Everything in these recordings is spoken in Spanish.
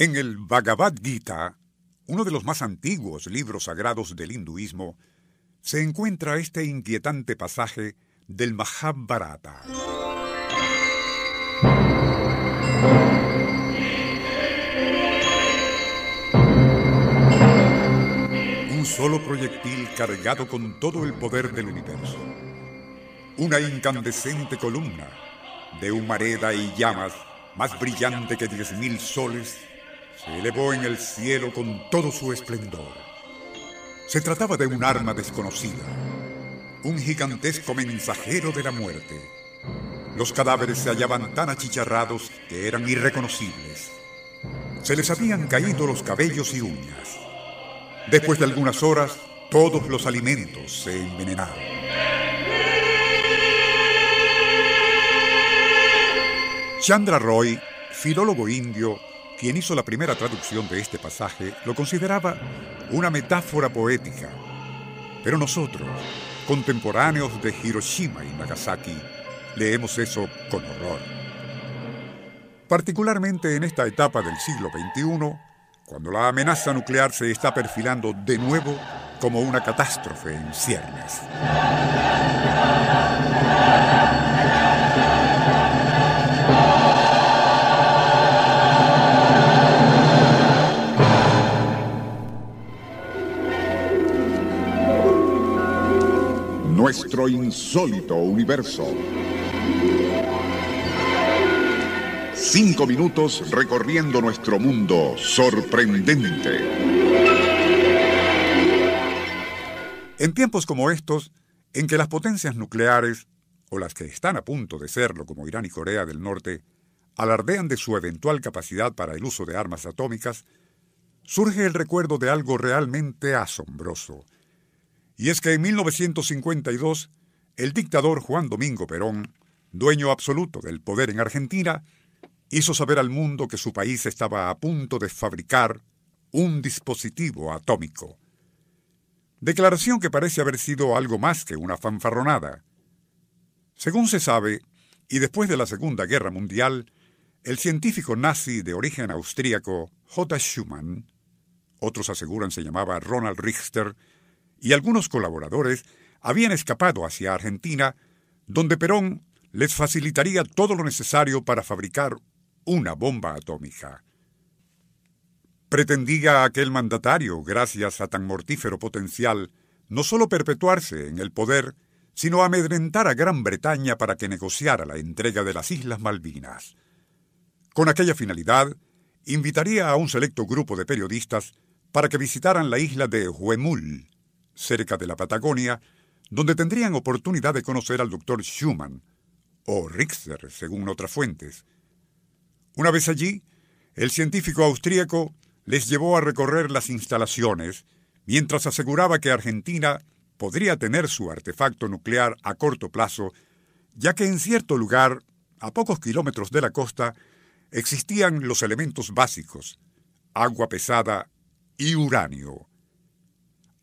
En el Bhagavad Gita, uno de los más antiguos libros sagrados del hinduismo, se encuentra este inquietante pasaje del Mahabharata. Un solo proyectil cargado con todo el poder del universo. Una incandescente columna de humareda y llamas más brillante que diez mil soles se elevó en el cielo con todo su esplendor. Se trataba de un arma desconocida, un gigantesco mensajero de la muerte. Los cadáveres se hallaban tan achicharrados que eran irreconocibles. Se les habían caído los cabellos y uñas. Después de algunas horas, todos los alimentos se envenenaron. Chandra Roy, filólogo indio, quien hizo la primera traducción de este pasaje, lo consideraba una metáfora poética. Pero nosotros, contemporáneos de Hiroshima y Nagasaki, leemos eso con horror. Particularmente en esta etapa del siglo XXI, cuando la amenaza nuclear se está perfilando de nuevo como una catástrofe en ciernes. Nuestro insólito universo. Cinco minutos recorriendo nuestro mundo sorprendente. En tiempos como estos, en que las potencias nucleares, o las que están a punto de serlo como Irán y Corea del Norte, alardean de su eventual capacidad para el uso de armas atómicas, surge el recuerdo de algo realmente asombroso – y es que en 1952, el dictador Juan Domingo Perón, dueño absoluto del poder en Argentina, hizo saber al mundo que su país estaba a punto de fabricar un dispositivo atómico. Declaración que parece haber sido algo más que una fanfarronada. Según se sabe, y después de la Segunda Guerra Mundial, el científico nazi de origen austríaco J. Schumann, otros aseguran se llamaba Ronald Richter, y algunos colaboradores habían escapado hacia Argentina, donde Perón les facilitaría todo lo necesario para fabricar una bomba atómica. Pretendía aquel mandatario, gracias a tan mortífero potencial, no solo perpetuarse en el poder, sino amedrentar a Gran Bretaña para que negociara la entrega de las Islas Malvinas. Con aquella finalidad, invitaría a un selecto grupo de periodistas para que visitaran la isla de Huemul, cerca de la Patagonia, donde tendrían oportunidad de conocer al doctor Schumann, o Richter, según otras fuentes. Una vez allí, el científico austríaco les llevó a recorrer las instalaciones, mientras aseguraba que Argentina podría tener su artefacto nuclear a corto plazo, ya que en cierto lugar, a pocos kilómetros de la costa, existían los elementos básicos, agua pesada y uranio.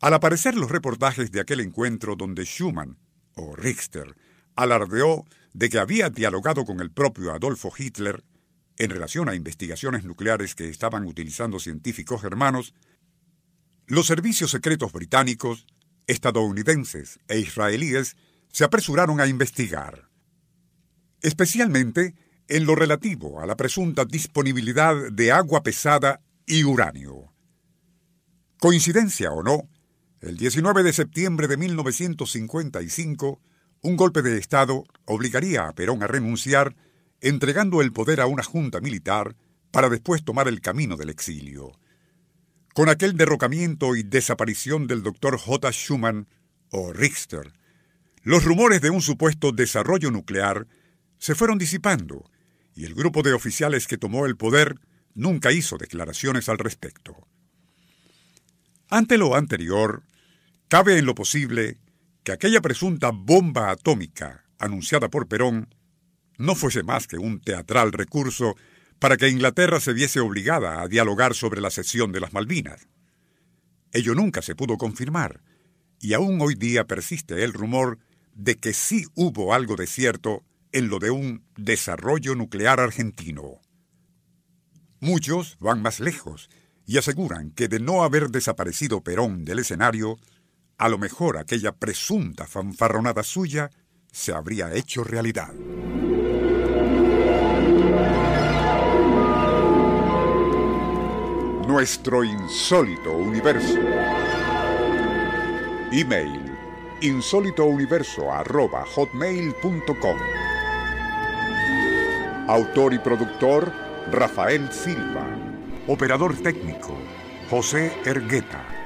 Al aparecer los reportajes de aquel encuentro donde Schumann, o Richter, alardeó de que había dialogado con el propio Adolfo Hitler en relación a investigaciones nucleares que estaban utilizando científicos germanos, los servicios secretos británicos, estadounidenses e israelíes se apresuraron a investigar, especialmente en lo relativo a la presunta disponibilidad de agua pesada y uranio. Coincidencia o no, el 19 de septiembre de 1955, un golpe de Estado obligaría a Perón a renunciar, entregando el poder a una junta militar para después tomar el camino del exilio. Con aquel derrocamiento y desaparición del doctor J. Schumann, o Richter, los rumores de un supuesto desarrollo nuclear se fueron disipando y el grupo de oficiales que tomó el poder nunca hizo declaraciones al respecto. Ante lo anterior, cabe en lo posible que aquella presunta bomba atómica anunciada por Perón no fuese más que un teatral recurso para que Inglaterra se viese obligada a dialogar sobre la cesión de las Malvinas. Ello nunca se pudo confirmar, y aún hoy día persiste el rumor de que sí hubo algo de cierto en lo de un desarrollo nuclear argentino. Muchos van más lejos y aseguran que de no haber desaparecido Perón del escenario, a lo mejor aquella presunta fanfarronada suya se habría hecho realidad. Nuestro insólito universo. Email insólitouniverso.hotmail.com Autor y productor Rafael Silva. Operador técnico José Ergueta